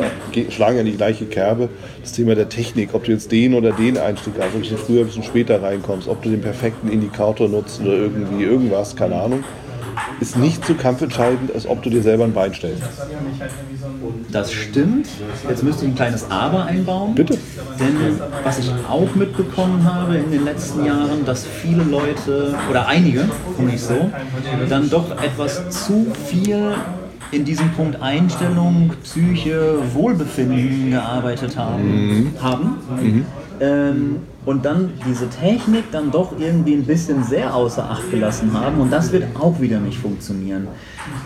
schlagen ja die gleiche Kerbe. Das Thema der Technik, ob du jetzt den oder den Einstieg hast, ob du früher, ein bisschen später reinkommst, ob du den perfekten Indikator nutzt oder irgendwie irgendwas, keine Ahnung ist nicht so kampfentscheidend, als ob du dir selber ein Bein stellst. Das stimmt. Jetzt müsste ich ein kleines Aber einbauen. Bitte. Denn was ich auch mitbekommen habe in den letzten Jahren, dass viele Leute, oder einige, nicht so, dann doch etwas zu viel in diesem Punkt Einstellung, Psyche, Wohlbefinden gearbeitet haben. Mhm. haben. Mhm. Ähm, und dann diese Technik dann doch irgendwie ein bisschen sehr außer Acht gelassen haben und das wird auch wieder nicht funktionieren.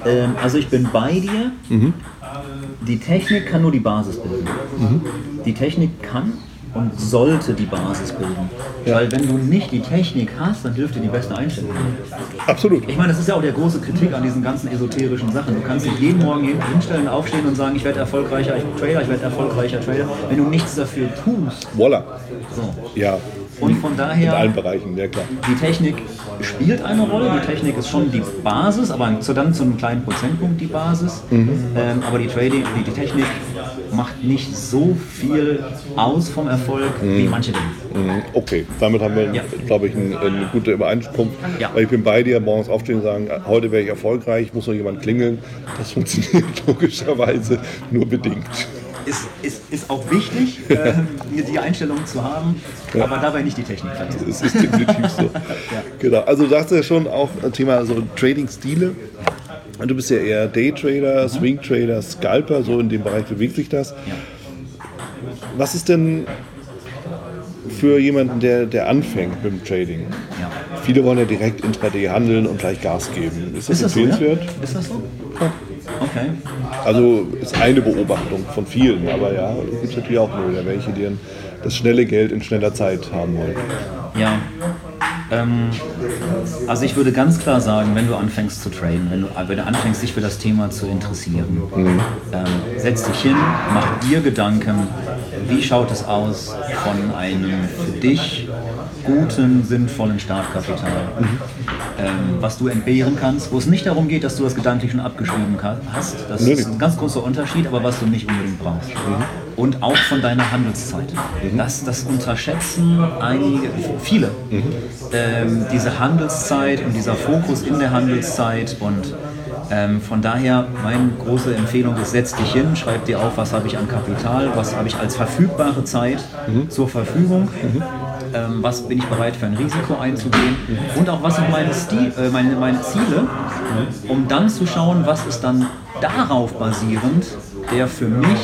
Ähm, also ich bin bei dir. Mhm. Die Technik kann nur die Basis bilden. Mhm. Die Technik kann und sollte die Basis bilden. Ja. Weil wenn du nicht die Technik hast, dann dürfte die beste Einstellung. Absolut. Ich meine, das ist ja auch der große Kritik an diesen ganzen esoterischen Sachen. Du kannst dich jeden Morgen hinstellen, aufstehen und sagen, ich werde erfolgreicher Trader, ich werde erfolgreicher Trader, wenn du nichts dafür tust. Voila. So. Ja. Und von daher. In allen Bereichen, ja klar. Die Technik spielt eine Rolle. Die Technik ist schon die Basis, aber dann zu einem kleinen Prozentpunkt die Basis. Mhm. Ähm, aber die Trading, die, die Technik macht nicht so viel aus vom Erfolg mhm. wie manche Dinge. Mhm. Okay, damit haben wir, ja. glaube ich, eine, eine gute Übereinkunft. Ja. Weil ich bin bei dir, morgens aufstehen und sagen, heute wäre ich erfolgreich, muss noch jemand klingeln. Das funktioniert logischerweise nur bedingt ist, ist, ist auch wichtig, äh, die Einstellung zu haben, ja. aber dabei nicht die Technik vergessen. Das ist definitiv so. Genau. Also du sagst ja schon auch Thema so Trading-Stile. Du bist ja eher Daytrader, mhm. Swing-Trader, Scalper, so in dem Bereich bewegt sich das. Was ist denn für jemanden, der, der anfängt mit dem Trading? Ja. Viele wollen ja direkt intraday handeln und gleich Gas geben. Ist das, ist das empfehlenswert? So, ja? Ist das so? Ja. Okay. Also ist eine Beobachtung von vielen, aber ja, es gibt natürlich auch nur welche, die das schnelle Geld in schneller Zeit haben wollen. Ja. Ähm, also ich würde ganz klar sagen, wenn du anfängst zu traden, wenn du, wenn du anfängst, dich für das Thema zu interessieren, mhm. ähm, setz dich hin, mach dir Gedanken, wie schaut es aus von einem für dich guten, sinnvollen Startkapital, ähm, was du entbehren kannst, wo es nicht darum geht, dass du das gedanklich schon abgeschrieben hast. Das ist ein ganz großer Unterschied, aber was du nicht unbedingt brauchst. Mhm. Und auch von deiner Handelszeit. Mhm. Das, das unterschätzen einige, viele. Mhm. Ähm, diese Handelszeit und dieser Fokus in der Handelszeit und ähm, von daher, meine große Empfehlung ist, setz dich hin, schreib dir auf, was habe ich an Kapital, was habe ich als verfügbare Zeit mhm. zur Verfügung, mhm. Ähm, was bin ich bereit für ein Risiko einzugehen und auch was sind meine, Stil, äh, meine, meine Ziele, um dann zu schauen, was ist dann darauf basierend der für mich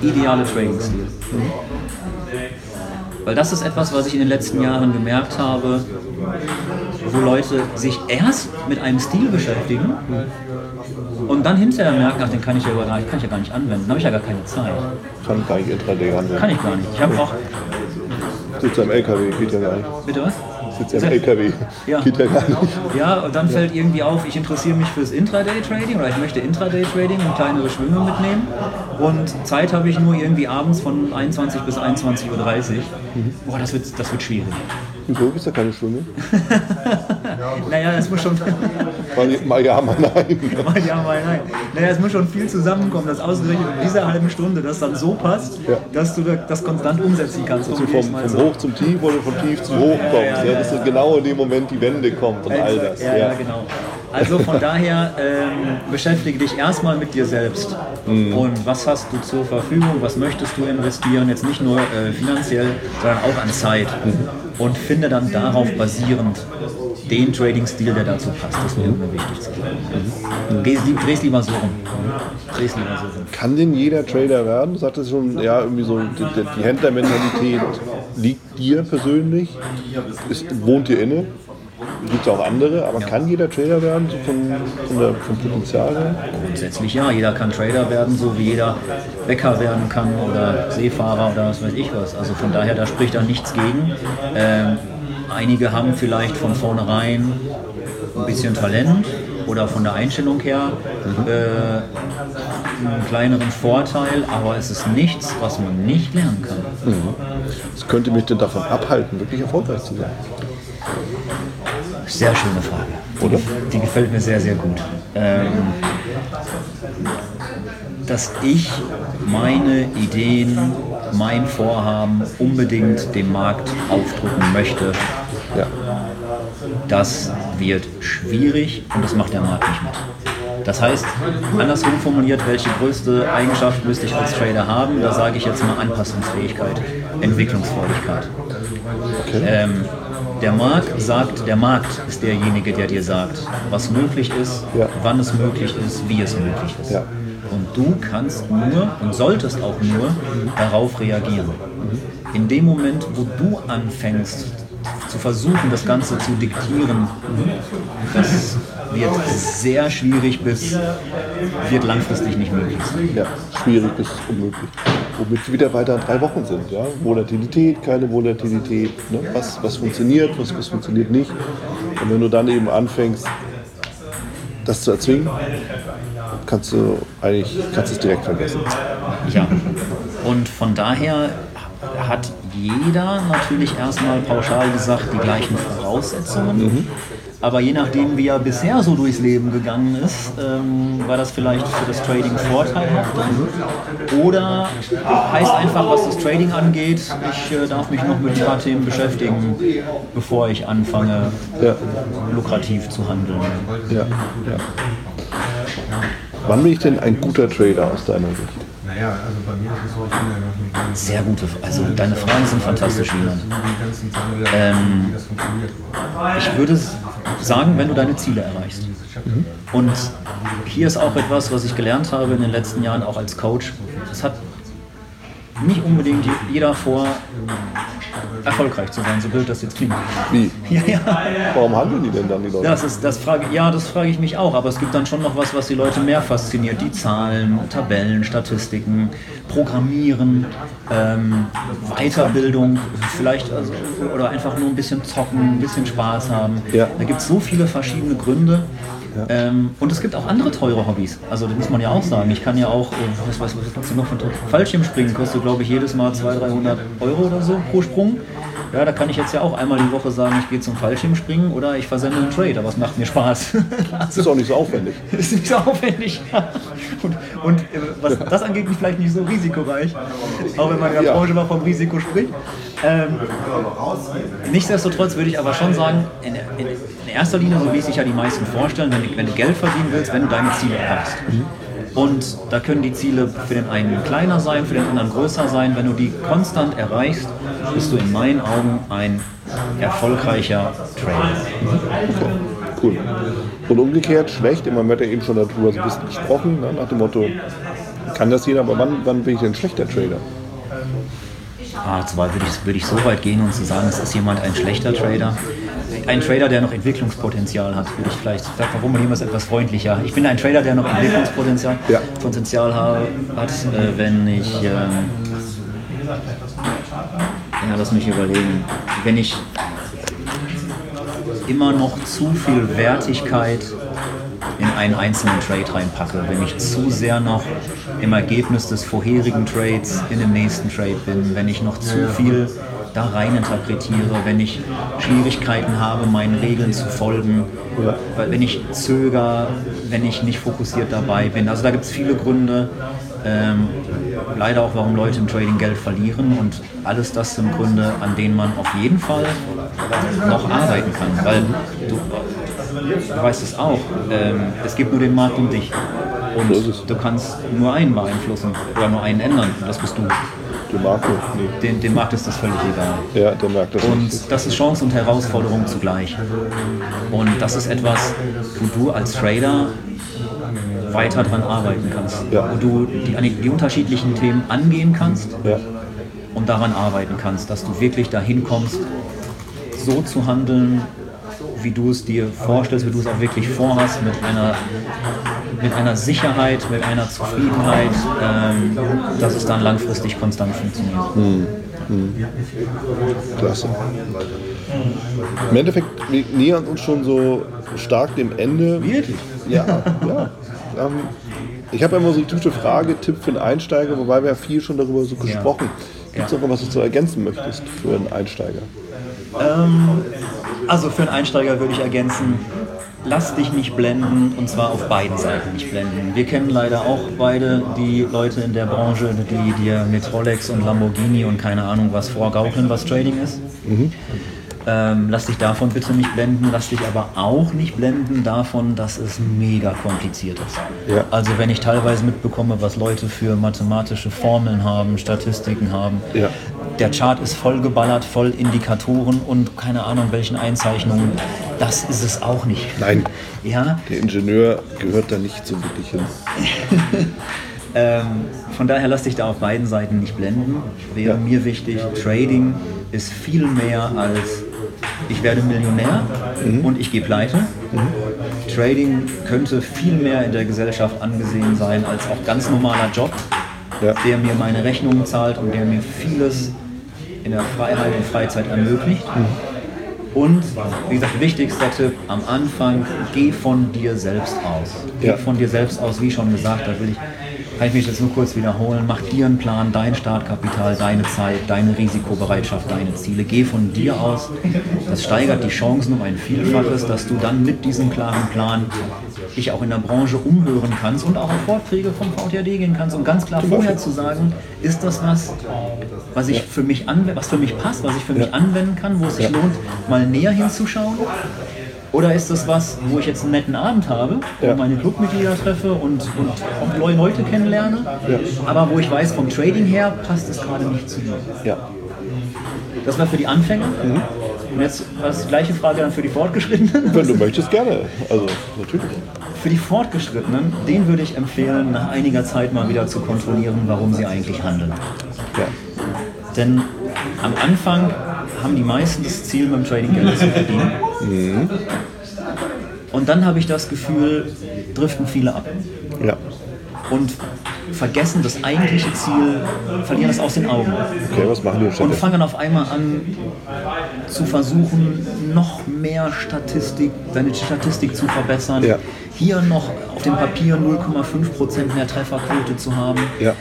ideale Trading-Stil. Weil das ist etwas, was ich in den letzten Jahren gemerkt habe, wo Leute sich erst mit einem Stil beschäftigen und dann hinterher merken, ach, den kann ich ja, gar nicht, kann ich ja gar nicht anwenden, habe ich ja gar keine Zeit. Kann gar nicht Intraday handeln. Kann ich gar nicht. Ich habe auch... Sitzt am LKW, geht ja gar nicht. Bitte was? Sitzt am LKW, ja. geht ja gar nicht. Ja, und dann fällt irgendwie auf, ich interessiere mich fürs Intraday-Trading oder ich möchte Intraday-Trading und kleinere Schwünge mitnehmen und Zeit habe ich nur irgendwie abends von 21 bis 21.30 Uhr. Mhm. Boah, das wird, das wird schwierig. Wieso gibt es da keine Schwünge? naja, das muss schon. mal ja, mal nein. mal ja, mal nein. Naja, es muss schon viel zusammenkommen, dass ausgerechnet in dieser halben Stunde das dann so passt, ja. dass du das konstant umsetzen kannst. Dass du vom, vom so. Hoch zum Tief oder vom Tief zum Hoch kommst. Ja, ja, dass genau in dem Moment die Wende kommt und all das. Ja, ja, genau. Also von daher ähm, beschäftige dich erstmal mit dir selbst. Mhm. Und was hast du zur Verfügung? Was möchtest du investieren? Jetzt nicht nur äh, finanziell, sondern auch an Zeit. Mhm. Und finde dann darauf basierend den Trading-Stil, der dazu passt. Das wäre mir wichtig zu sagen. Mhm. Dreh's, dreh's lieber so rum. Dreh's lieber so rum. Kann denn jeder Trader werden? Du sagtest schon, ja, irgendwie so die, die Händlermentalität liegt dir persönlich, ist, wohnt dir inne gibt es auch andere, aber ja. kann jeder Trader werden, so von, von der, vom Potenzial her? Grundsätzlich ja, jeder kann Trader werden, so wie jeder Bäcker werden kann oder Seefahrer oder was weiß ich was. Also von daher, da spricht da nichts gegen. Ähm, einige haben vielleicht von vornherein ein bisschen Talent oder von der Einstellung her mhm. äh, einen kleineren Vorteil, aber es ist nichts, was man nicht lernen kann. Mhm. Was könnte mich denn davon abhalten, wirklich erfolgreich zu sein? Sehr schöne Frage. oder? Die, die gefällt mir sehr, sehr gut. Ähm, dass ich meine Ideen, mein Vorhaben unbedingt dem Markt aufdrücken möchte, Ja. das wird schwierig und das macht der Markt nicht mit. Das heißt, andersrum formuliert, welche größte Eigenschaft müsste ich als Trader haben? Da sage ich jetzt mal Anpassungsfähigkeit, Entwicklungsfreudigkeit. Okay. Ähm, der Markt sagt, der Markt ist derjenige, der dir sagt, was möglich ist, Ja. wann es möglich ist, wie es möglich ist. Ja. Und du kannst nur und solltest auch nur darauf reagieren. In dem Moment, wo du anfängst zu versuchen, das Ganze zu diktieren, das wird sehr schwierig bis wird langfristig nicht möglich. Ja, schwierig bis unmöglich. Womit wir wieder weiter drei Wochen sind. Ja? Volatilität, keine Volatilität. Ne? Was, was funktioniert, was, was funktioniert nicht. Und wenn du dann eben anfängst, das zu erzwingen, kannst du eigentlich kannst es direkt vergessen. Ja, und von daher hat jeder natürlich erstmal pauschal gesagt die gleichen Voraussetzungen. Aber je nachdem, wie er bisher so durchs Leben gegangen ist, ähm, war das vielleicht für das Trading vorteilhafter. Oder heißt einfach, was das Trading angeht, ich äh, darf mich noch mit ein paar Themen beschäftigen, bevor ich anfange, Ja, lukrativ zu handeln. ja, ja. Wann bin ich denn ein guter Trader aus deiner Sicht? Naja, also bei mir ist es so, ich bin ja noch nicht ganz Sehr gute, also deine Fragen sind fantastisch, Wieland. Ähm. Ich würde sagen, wenn du deine Ziele erreichst. Und hier ist auch etwas, was ich gelernt habe in den letzten Jahren, auch als Coach. Es hat nicht unbedingt jeder vor, erfolgreich zu sein, so blöd das jetzt klingt. Wie? Ja, ja. Warum handeln die denn dann die Leute? Das ist, das frage, ja, das frage ich mich auch, aber es gibt dann schon noch was, was die Leute mehr fasziniert. Die Zahlen, Tabellen, Statistiken, Programmieren, ähm, Weiterbildung, vielleicht also, oder einfach nur ein bisschen zocken, ein bisschen Spaß haben. Ja. Da gibt es so viele verschiedene Gründe. Ähm, und es gibt auch andere teure Hobbys. Also das muss man ja auch sagen. Ich kann ja auch, äh, was weiß was kannst du noch von Fallschirmspringen kostet glaube ich jedes Mal 200, 300 Euro oder so pro Sprung. Ja, da kann ich jetzt ja auch einmal die Woche sagen, ich gehe zum Fallschirmspringen oder ich versende einen Trade, aber es macht mir Spaß. Das ist auch nicht so aufwendig. ist nicht so aufwendig. und und äh, was das angeht, vielleicht nicht so risikoreich. Auch wenn man in der Ja. Branche mal vom Risiko spricht. Ähm, nichtsdestotrotz würde ich aber schon sagen, in, in, in erster Linie, so wie es sich ja die meisten vorstellen, wenn, du- wenn du Geld verdienen willst, wenn du deine Ziele erreichst. Und da können die Ziele für den einen kleiner sein, für den anderen größer sein. Wenn du die konstant erreichst, bist du in meinen Augen ein erfolgreicher Trader. Cool. Und umgekehrt schlecht, man hat ja eben schon darüber so ein bisschen gesprochen, ne, nach dem Motto, kann das jeder, aber wann, wann bin ich denn schlechter Trader? Ah, zwar würde ich, würde ich so weit gehen und zu sagen, es ist jemand ein schlechter Trader. Ein Trader, der noch Entwicklungspotenzial hat, würde ich vielleicht, vielleicht formulieren wir es etwas freundlicher. Ich bin ein Trader, der noch Entwicklungspotenzial Ja. Potenzial ha- hat, äh, wenn ich, ähm, ja, lass mich überlegen, wenn ich immer noch zu viel Wertigkeit in einen einzelnen Trade reinpacke, wenn ich zu sehr noch im Ergebnis des vorherigen Trades in dem nächsten Trade bin, wenn ich noch zu viel da rein interpretiere, wenn ich Schwierigkeiten habe, meinen Regeln zu folgen, weil wenn ich zöger, wenn ich nicht fokussiert dabei bin. Also da gibt es viele Gründe, ähm, leider auch, warum Leute im Trading Geld verlieren. Und alles das sind Gründe, an denen man auf jeden Fall noch arbeiten kann, weil du, du weißt es auch, ähm, es gibt nur den Markt und dich. Und du kannst nur einen beeinflussen oder nur einen ändern und das bist du. Der Marco? Nee. Den, dem Markt ist das völlig egal. Ja, der merkt das Und nicht. das ist Chance und Herausforderung zugleich. Und das ist etwas, wo du als Trader weiter dran arbeiten kannst. Ja. Wo du die, die unterschiedlichen Themen angehen kannst Ja. und daran arbeiten kannst, dass du wirklich dahin kommst, so zu handeln, wie du es dir vorstellst, wie du es auch wirklich vorhast, mit einer, mit einer Sicherheit, mit einer Zufriedenheit, ähm, dass es dann langfristig konstant funktioniert. Klasse. Im Endeffekt, wir nähern uns schon so stark dem Ende. Wirklich? Ja, ja. Ähm, ich habe immer so die typische Frage, Tipp für einen Einsteiger, wobei wir ja viel schon darüber so gesprochen. Gibt es Ja. noch was, was du ergänzen möchtest für einen Einsteiger? Ähm, also für einen Einsteiger würde ich ergänzen, lass dich nicht blenden und zwar auf beiden Seiten nicht blenden. Wir kennen leider auch beide die Leute in der Branche, die dir mit Rolex und Lamborghini und keine Ahnung was vorgaukeln, was Trading ist. Mhm. Ähm, lass dich davon bitte nicht blenden, lass dich aber auch nicht blenden davon, dass es mega kompliziert ist. Ja. Also wenn ich teilweise mitbekomme, was Leute für mathematische Formeln haben, Statistiken haben, ja. der Chart ist voll geballert, voll Indikatoren und keine Ahnung welchen Einzeichnungen, das ist es auch nicht. Nein, ja? der Ingenieur gehört da nicht so wirklich hin. ähm, von daher lass dich da auf beiden Seiten nicht blenden. Wäre ja. mir wichtig, Trading ist viel mehr als ich werde Millionär mhm. und ich gehe pleite. Mhm. Trading könnte viel mehr in der Gesellschaft angesehen sein als auch ganz normaler Job, ja. der mir meine Rechnungen zahlt und der mir vieles in der Freiheit und Freizeit ermöglicht. Mhm. Und wie gesagt, wichtigster Tipp am Anfang, geh von dir selbst aus. Geh ja. von dir selbst aus, wie schon gesagt, da will ich kann ich mich jetzt nur kurz wiederholen, mach dir einen Plan, dein Startkapital, deine Zeit, deine Risikobereitschaft, deine Ziele. Geh von dir aus. Das steigert die Chancen um ein Vielfaches, dass du dann mit diesem klaren Plan dich auch in der Branche umhören kannst und auch auf Vorträge vom VTRD gehen kannst, um ganz klar vorher zu sagen, ist das was, was ich für mich anwende, was für mich passt, was ich für mich anwenden kann, wo es sich lohnt, mal näher hinzuschauen oder ist das was, wo ich jetzt einen netten Abend habe, wo ja. meine Clubmitglieder treffe und, und auch neue Leute kennenlerne, ja. aber wo ich weiß, vom Trading her passt es gerade nicht zu mir? Ja. Das war für die Anfänger. Mhm. Und jetzt was die gleiche Frage dann für die Fortgeschrittenen. Wenn du möchtest, gerne. Also natürlich. Für die Fortgeschrittenen, den würde ich empfehlen, nach einiger Zeit mal wieder zu kontrollieren, warum sie eigentlich handeln. Ja. Denn am Anfang haben die meisten das Ziel, mit dem Trading Geld zu verdienen. Mhm. Und dann habe ich das Gefühl, driften viele ab. Ja. Und vergessen das eigentliche Ziel, verlieren das aus den Augen. Okay, was machen die Und fangen auf einmal an zu versuchen, noch mehr Statistik, deine Statistik zu verbessern. Ja. Hier noch auf dem Papier 0,5% mehr Trefferquote zu haben. Ja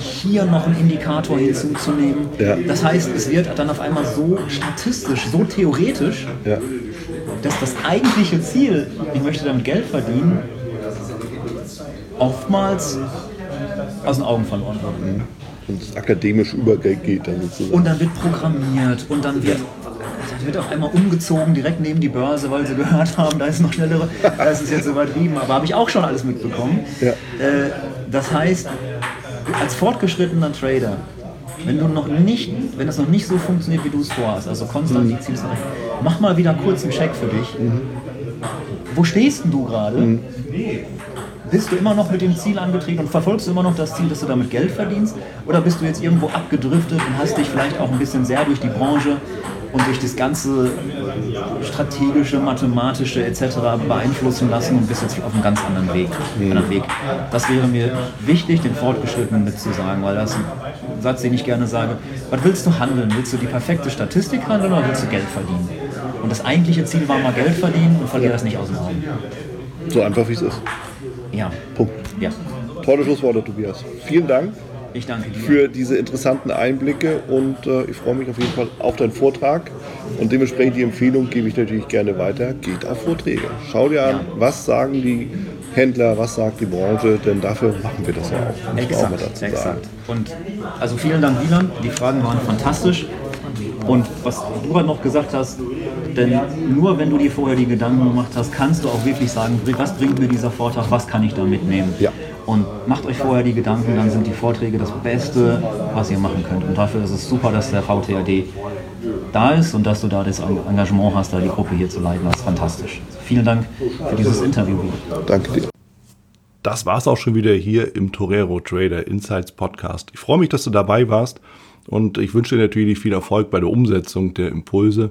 hier noch einen Indikator hinzuzunehmen. Ja. Das heißt, es wird dann auf einmal so statistisch, so theoretisch, ja. dass das eigentliche Ziel, ich möchte damit Geld verdienen, oftmals aus den Augen verloren wird. Mhm. Und es akademisch übergeht dann sozusagen. Und dann wird programmiert und dann wird dann wird auf einmal umgezogen direkt neben die Börse, weil sie gehört haben, da ist noch schnellere. Das ist jetzt übertrieben, aber habe ich auch schon alles mitbekommen. Ja. Äh, das heißt, als fortgeschrittener Trader, wenn du noch nicht, wenn es noch nicht so funktioniert, wie du es vorhast, also konstant die Ziele erreichen, mach mal wieder kurz einen Check für dich. Mhm. Wo stehst denn du gerade? Mhm. Bist du immer noch mit dem Ziel angetreten und verfolgst du immer noch das Ziel, dass du damit Geld verdienst? Oder bist du jetzt irgendwo abgedriftet und hast dich vielleicht auch ein bisschen sehr durch die Branche und durch das ganze strategische, mathematische etc. beeinflussen lassen und bist jetzt auf einem ganz anderen Weg. Mhm. Anderen Weg. Das wäre mir wichtig, den Fortgeschrittenen mitzusagen, weil das ist ein Satz, den ich gerne sage. Was willst du handeln? Willst du die perfekte Statistik handeln oder willst du Geld verdienen? Und das eigentliche Ziel war mal Geld verdienen und verliere das nicht aus dem Augen. So einfach wie es ist. Ja. Punkt. Ja. Tolle Schlussworte, Tobias. Vielen Dank. Ich danke dir. Für diese interessanten Einblicke und äh, ich freue mich auf jeden Fall auf deinen Vortrag. Und dementsprechend die Empfehlung gebe ich natürlich gerne weiter. Geht auf Vorträge. Schau dir an, was sagen die Händler, was sagt die Branche, denn dafür machen wir das ja auch. Muss exakt, auch dazu exakt. Sagen. Und also vielen Dank, Wieland. Die Fragen waren fantastisch. Und was du gerade noch gesagt hast, denn nur wenn du dir vorher die Gedanken gemacht hast, kannst du auch wirklich sagen, was bringt mir dieser Vortrag, was kann ich da mitnehmen. Ja. Und macht euch vorher die Gedanken, dann sind die Vorträge das Beste, was ihr machen könnt. Und dafür ist es super, dass der VTAD da ist und dass du da das Engagement hast, da die Gruppe hier zu leiten. Das ist fantastisch. Vielen Dank für dieses Interview. Danke dir. Das war es auch schon wieder hier im Torero Trader Insights Podcast. Ich freue mich, dass du dabei warst und ich wünsche dir natürlich viel Erfolg bei der Umsetzung der Impulse